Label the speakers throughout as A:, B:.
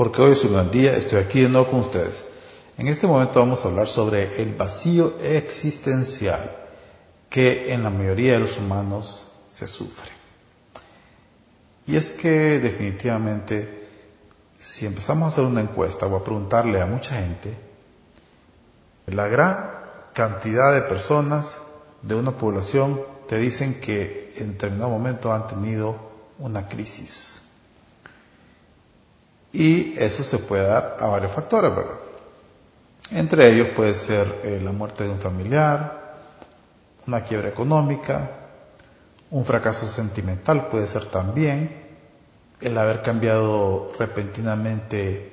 A: porque hoy es un gran día, estoy aquí de nuevo con ustedes. En este momento vamos a hablar sobre el vacío existencial que en la mayoría de los humanos se sufre. Y es que definitivamente, si empezamos a hacer una encuesta o a preguntarle a mucha gente, la gran cantidad de personas de una población te dicen que en determinado momento han tenido una crisis. Y eso se puede dar a varios factores, ¿verdad? Entre ellos puede ser eh, la muerte de un familiar, una quiebra económica, un fracaso sentimental puede ser también, el haber cambiado repentinamente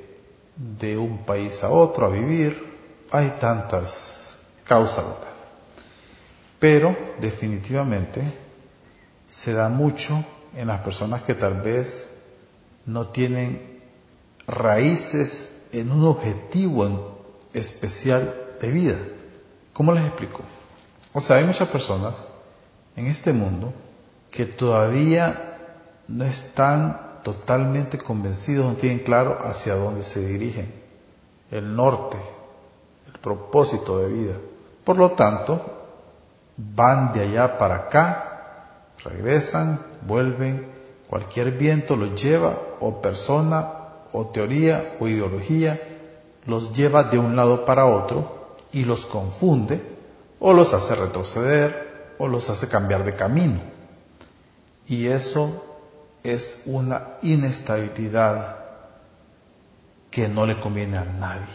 A: de un país a otro a vivir. Hay tantas causas, Pero definitivamente se da mucho en las personas que tal vez no tienen raíces en un objetivo especial de vida. ¿Cómo les explico? O sea, hay muchas personas en este mundo que todavía no están totalmente convencidos, no tienen claro hacia dónde se dirigen, el norte, el propósito de vida. Por lo tanto, van de allá para acá, regresan, vuelven, cualquier viento los lleva, o persona, o teoría, o ideología, los lleva de un lado para otro y los confunde, o los hace retroceder, o los hace cambiar de camino. Y eso es una inestabilidad que no le conviene a nadie.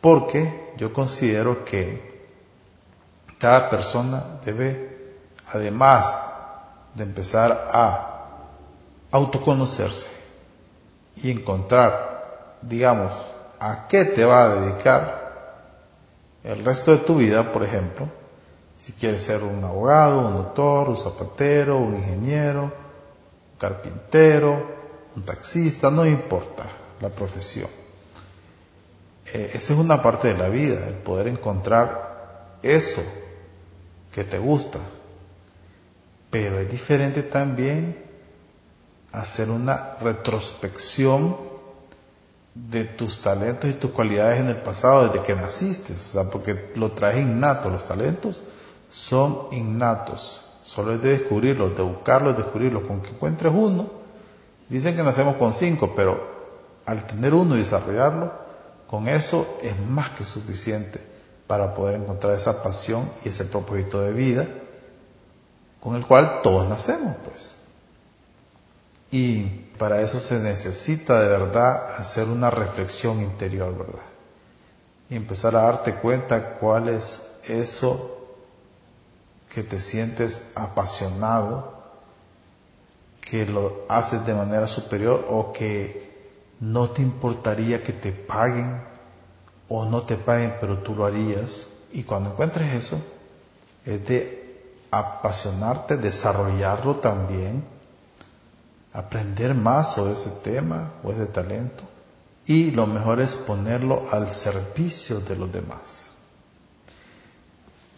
A: Porque yo considero que cada persona debe, además de empezar a autoconocerse y encontrar, digamos, a qué te va a dedicar el resto de tu vida, por ejemplo, si quieres ser un abogado, un doctor, un zapatero, un ingeniero, un carpintero, un taxista, no importa la profesión. Eh, esa es una parte de la vida, el poder encontrar eso que te gusta. Pero es diferente también hacer una retrospección de tus talentos y tus cualidades en el pasado desde que naciste, o sea, porque lo traes innato, los talentos son innatos. Solo es de descubrirlos, de buscarlos, descubrirlos. Con que encuentres uno, dicen que nacemos con cinco, pero al tener uno y desarrollarlo, con eso es más que suficiente para poder encontrar esa pasión y ese propósito de vida con el cual todos nacemos, pues. Y para eso se necesita de verdad hacer una reflexión interior, ¿verdad? Y empezar a darte cuenta cuál es eso que te sientes apasionado, que lo haces de manera superior o que no te importaría que te paguen o no te paguen, pero tú lo harías. Y cuando encuentres eso, es de apasionarte, desarrollarlo también, aprender más sobre ese tema o ese talento. Y lo mejor es ponerlo al servicio de los demás.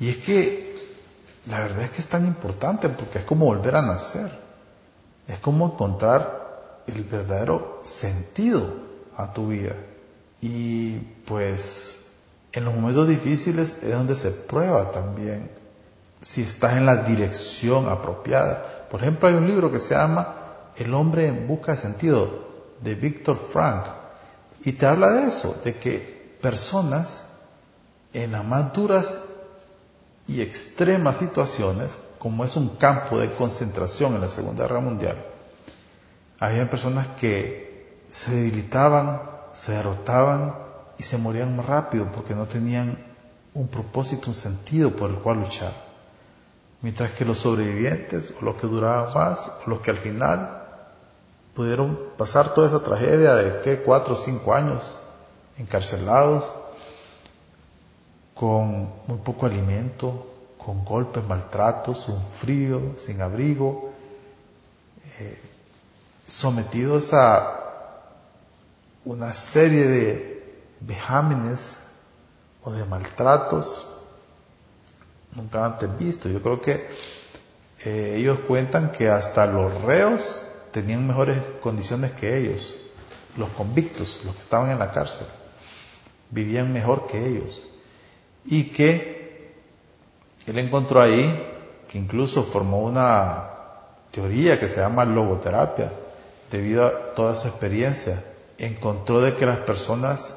A: Y es que la verdad es que es tan importante porque es como volver a nacer. Es como encontrar el verdadero sentido a tu vida. Y pues en los momentos difíciles es donde se prueba también si estás en la dirección apropiada. Por ejemplo, hay un libro que se llama El hombre en busca de sentido de Víctor Frank y te habla de eso, de que personas en las más duras y extremas situaciones, como es un campo de concentración en la Segunda Guerra Mundial, había personas que se debilitaban, se derrotaban y se morían más rápido porque no tenían un propósito, un sentido por el cual luchar. Mientras que los sobrevivientes, o los que duraban más, o los que al final pudieron pasar toda esa tragedia de que cuatro o cinco años encarcelados, con muy poco alimento, con golpes, maltratos, un frío, sin abrigo, eh, sometidos a una serie de vejámenes o de maltratos nunca antes visto. Yo creo que eh, ellos cuentan que hasta los reos tenían mejores condiciones que ellos, los convictos, los que estaban en la cárcel, vivían mejor que ellos. Y que él encontró ahí que incluso formó una teoría que se llama logoterapia, debido a toda su experiencia. Encontró de que las personas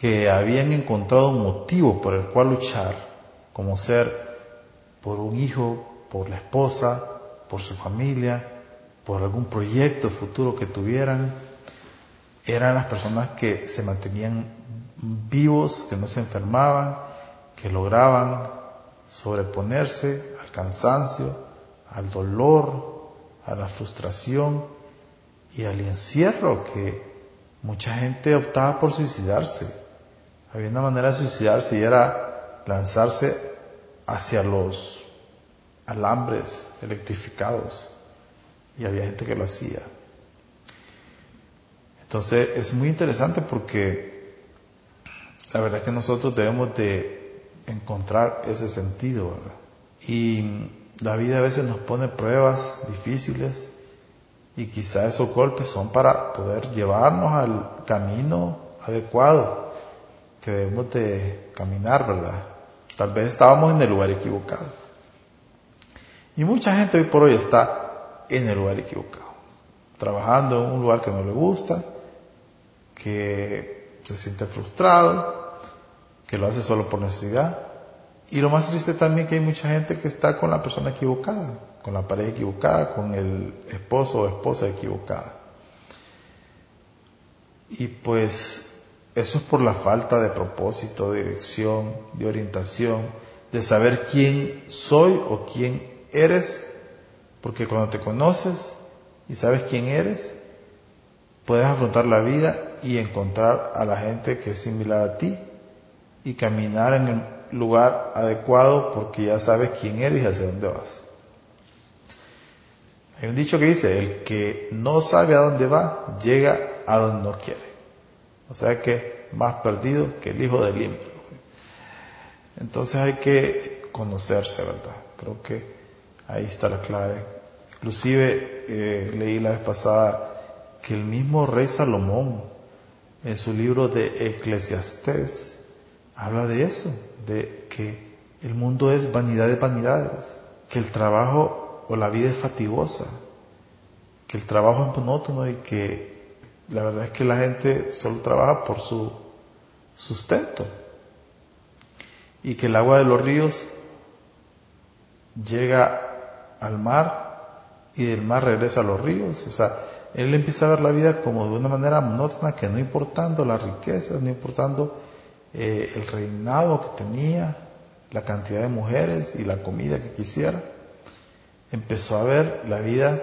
A: que habían encontrado un motivo por el cual luchar, como ser por un hijo, por la esposa, por su familia, por algún proyecto futuro que tuvieran, eran las personas que se mantenían vivos, que no se enfermaban, que lograban sobreponerse al cansancio, al dolor, a la frustración y al encierro que mucha gente optaba por suicidarse. Había una manera de suicidarse y era lanzarse hacia los alambres electrificados. Y había gente que lo hacía. Entonces es muy interesante porque la verdad es que nosotros debemos de encontrar ese sentido, Y la vida a veces nos pone pruebas difíciles y quizá esos golpes son para poder llevarnos al camino adecuado que debemos de caminar, ¿verdad? Tal vez estábamos en el lugar equivocado. Y mucha gente hoy por hoy está en el lugar equivocado, trabajando en un lugar que no le gusta, que se siente frustrado, que lo hace solo por necesidad. Y lo más triste también que hay mucha gente que está con la persona equivocada, con la pareja equivocada, con el esposo o esposa equivocada. Y pues eso es por la falta de propósito, de dirección, de orientación, de saber quién soy o quién eres, porque cuando te conoces y sabes quién eres, puedes afrontar la vida y encontrar a la gente que es similar a ti y caminar en el lugar adecuado porque ya sabes quién eres y hacia dónde vas. Hay un dicho que dice, el que no sabe a dónde va, llega a donde no quiere. O sea que más perdido que el hijo del limpio. Entonces hay que conocerse, ¿verdad? Creo que ahí está la clave. Inclusive eh, leí la vez pasada que el mismo rey Salomón, en su libro de Eclesiastés, habla de eso, de que el mundo es vanidad de vanidades, que el trabajo o la vida es fatigosa, que el trabajo es monótono y que la verdad es que la gente solo trabaja por su sustento. Y que el agua de los ríos llega al mar y del mar regresa a los ríos. O sea, él empieza a ver la vida como de una manera monótona que no importando las riquezas, no importando eh, el reinado que tenía, la cantidad de mujeres y la comida que quisiera, empezó a ver la vida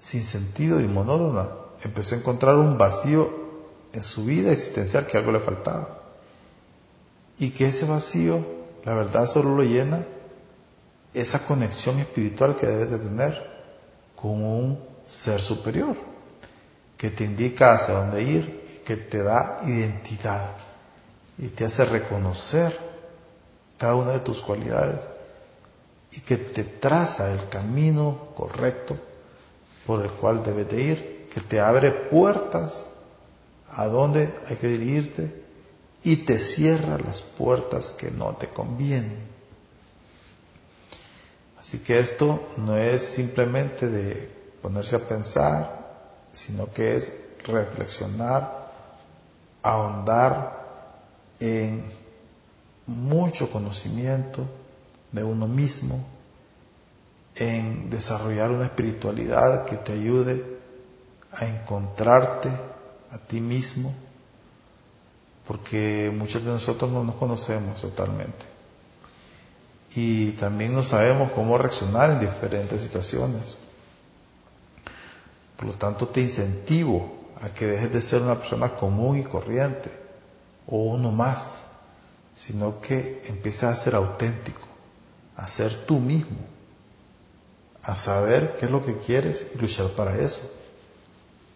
A: sin sentido y monótona empezó a encontrar un vacío en su vida existencial que algo le faltaba. Y que ese vacío, la verdad, solo lo llena esa conexión espiritual que debes de tener con un ser superior, que te indica hacia dónde ir y que te da identidad y te hace reconocer cada una de tus cualidades y que te traza el camino correcto por el cual debes de ir que te abre puertas a donde hay que dirigirte y te cierra las puertas que no te convienen. Así que esto no es simplemente de ponerse a pensar, sino que es reflexionar, ahondar en mucho conocimiento de uno mismo, en desarrollar una espiritualidad que te ayude a encontrarte a ti mismo, porque muchos de nosotros no nos conocemos totalmente. Y también no sabemos cómo reaccionar en diferentes situaciones. Por lo tanto, te incentivo a que dejes de ser una persona común y corriente, o uno más, sino que empieces a ser auténtico, a ser tú mismo, a saber qué es lo que quieres y luchar para eso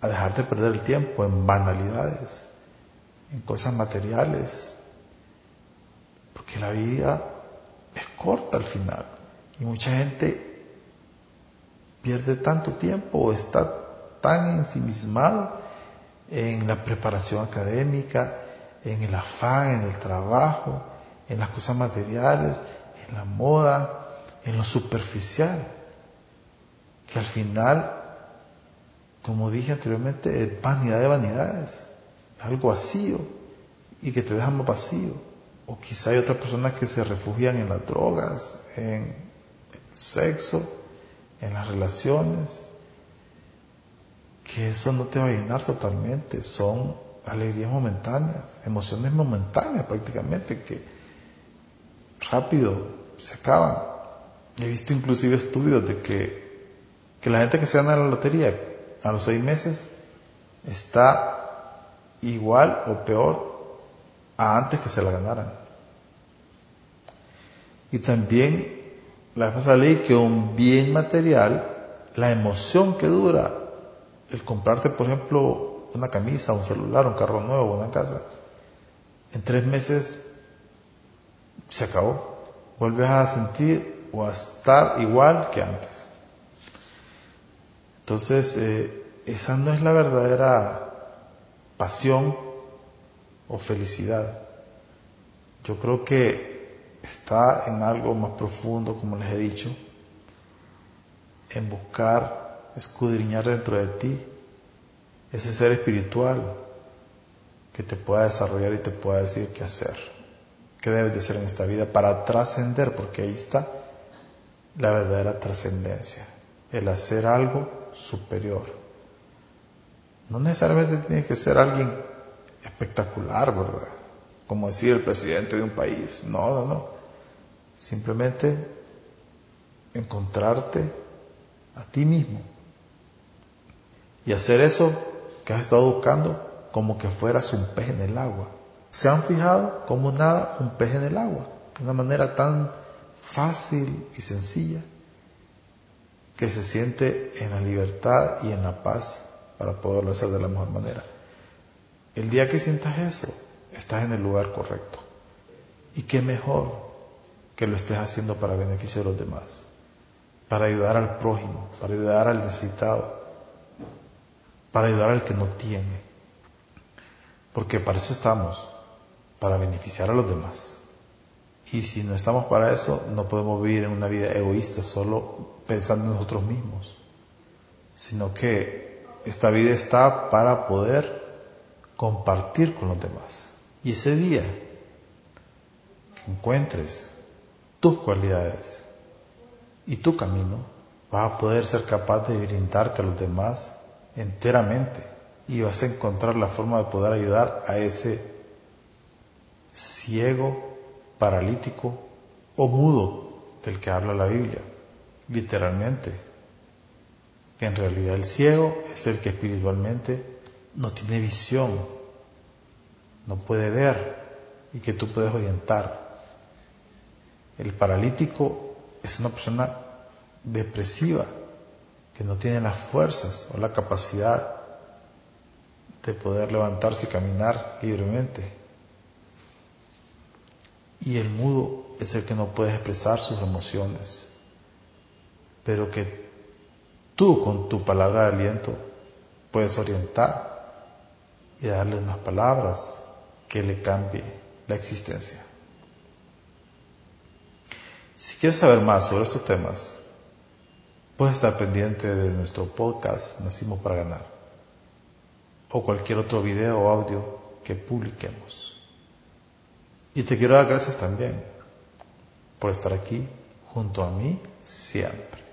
A: a dejar de perder el tiempo en banalidades, en cosas materiales, porque la vida es corta al final y mucha gente pierde tanto tiempo o está tan ensimismado en la preparación académica, en el afán, en el trabajo, en las cosas materiales, en la moda, en lo superficial, que al final, como dije anteriormente, es vanidad de vanidades, algo vacío y que te deja más vacío. O quizá hay otras personas que se refugian en las drogas, en el sexo, en las relaciones, que eso no te va a llenar totalmente, son alegrías momentáneas, emociones momentáneas prácticamente, que rápido se acaban. He visto inclusive estudios de que, que la gente que se gana la lotería a los seis meses está igual o peor a antes que se la ganaran. Y también la pasada ley que un bien material, la emoción que dura, el comprarte, por ejemplo, una camisa, un celular, un carro nuevo, una casa, en tres meses se acabó. Vuelves a sentir o a estar igual que antes. Entonces, eh, esa no es la verdadera pasión o felicidad. Yo creo que está en algo más profundo, como les he dicho, en buscar escudriñar dentro de ti ese ser espiritual que te pueda desarrollar y te pueda decir qué hacer, qué debes de hacer en esta vida para trascender, porque ahí está la verdadera trascendencia, el hacer algo superior. No necesariamente tienes que ser alguien espectacular, ¿verdad? Como decir el presidente de un país. No, no, no. Simplemente encontrarte a ti mismo y hacer eso que has estado buscando como que fueras un pez en el agua. ¿Se han fijado como nada un pez en el agua? De una manera tan fácil y sencilla que se siente en la libertad y en la paz para poderlo hacer de la mejor manera. El día que sientas eso, estás en el lugar correcto. Y qué mejor que lo estés haciendo para beneficio de los demás, para ayudar al prójimo, para ayudar al necesitado, para ayudar al que no tiene. Porque para eso estamos, para beneficiar a los demás. Y si no estamos para eso, no podemos vivir en una vida egoísta solo pensando en nosotros mismos, sino que esta vida está para poder compartir con los demás. Y ese día encuentres tus cualidades y tu camino, vas a poder ser capaz de brindarte a los demás enteramente y vas a encontrar la forma de poder ayudar a ese ciego, paralítico o mudo del que habla la Biblia, literalmente. En realidad el ciego es el que espiritualmente no tiene visión, no puede ver y que tú puedes orientar. El paralítico es una persona depresiva que no tiene las fuerzas o la capacidad de poder levantarse y caminar libremente. Y el mudo es el que no puede expresar sus emociones, pero que tú con tu palabra de aliento puedes orientar y darle unas palabras que le cambie la existencia. Si quieres saber más sobre estos temas, puedes estar pendiente de nuestro podcast Nacimos para Ganar o cualquier otro video o audio que publiquemos. Y te quiero dar gracias también por estar aquí junto a mí siempre.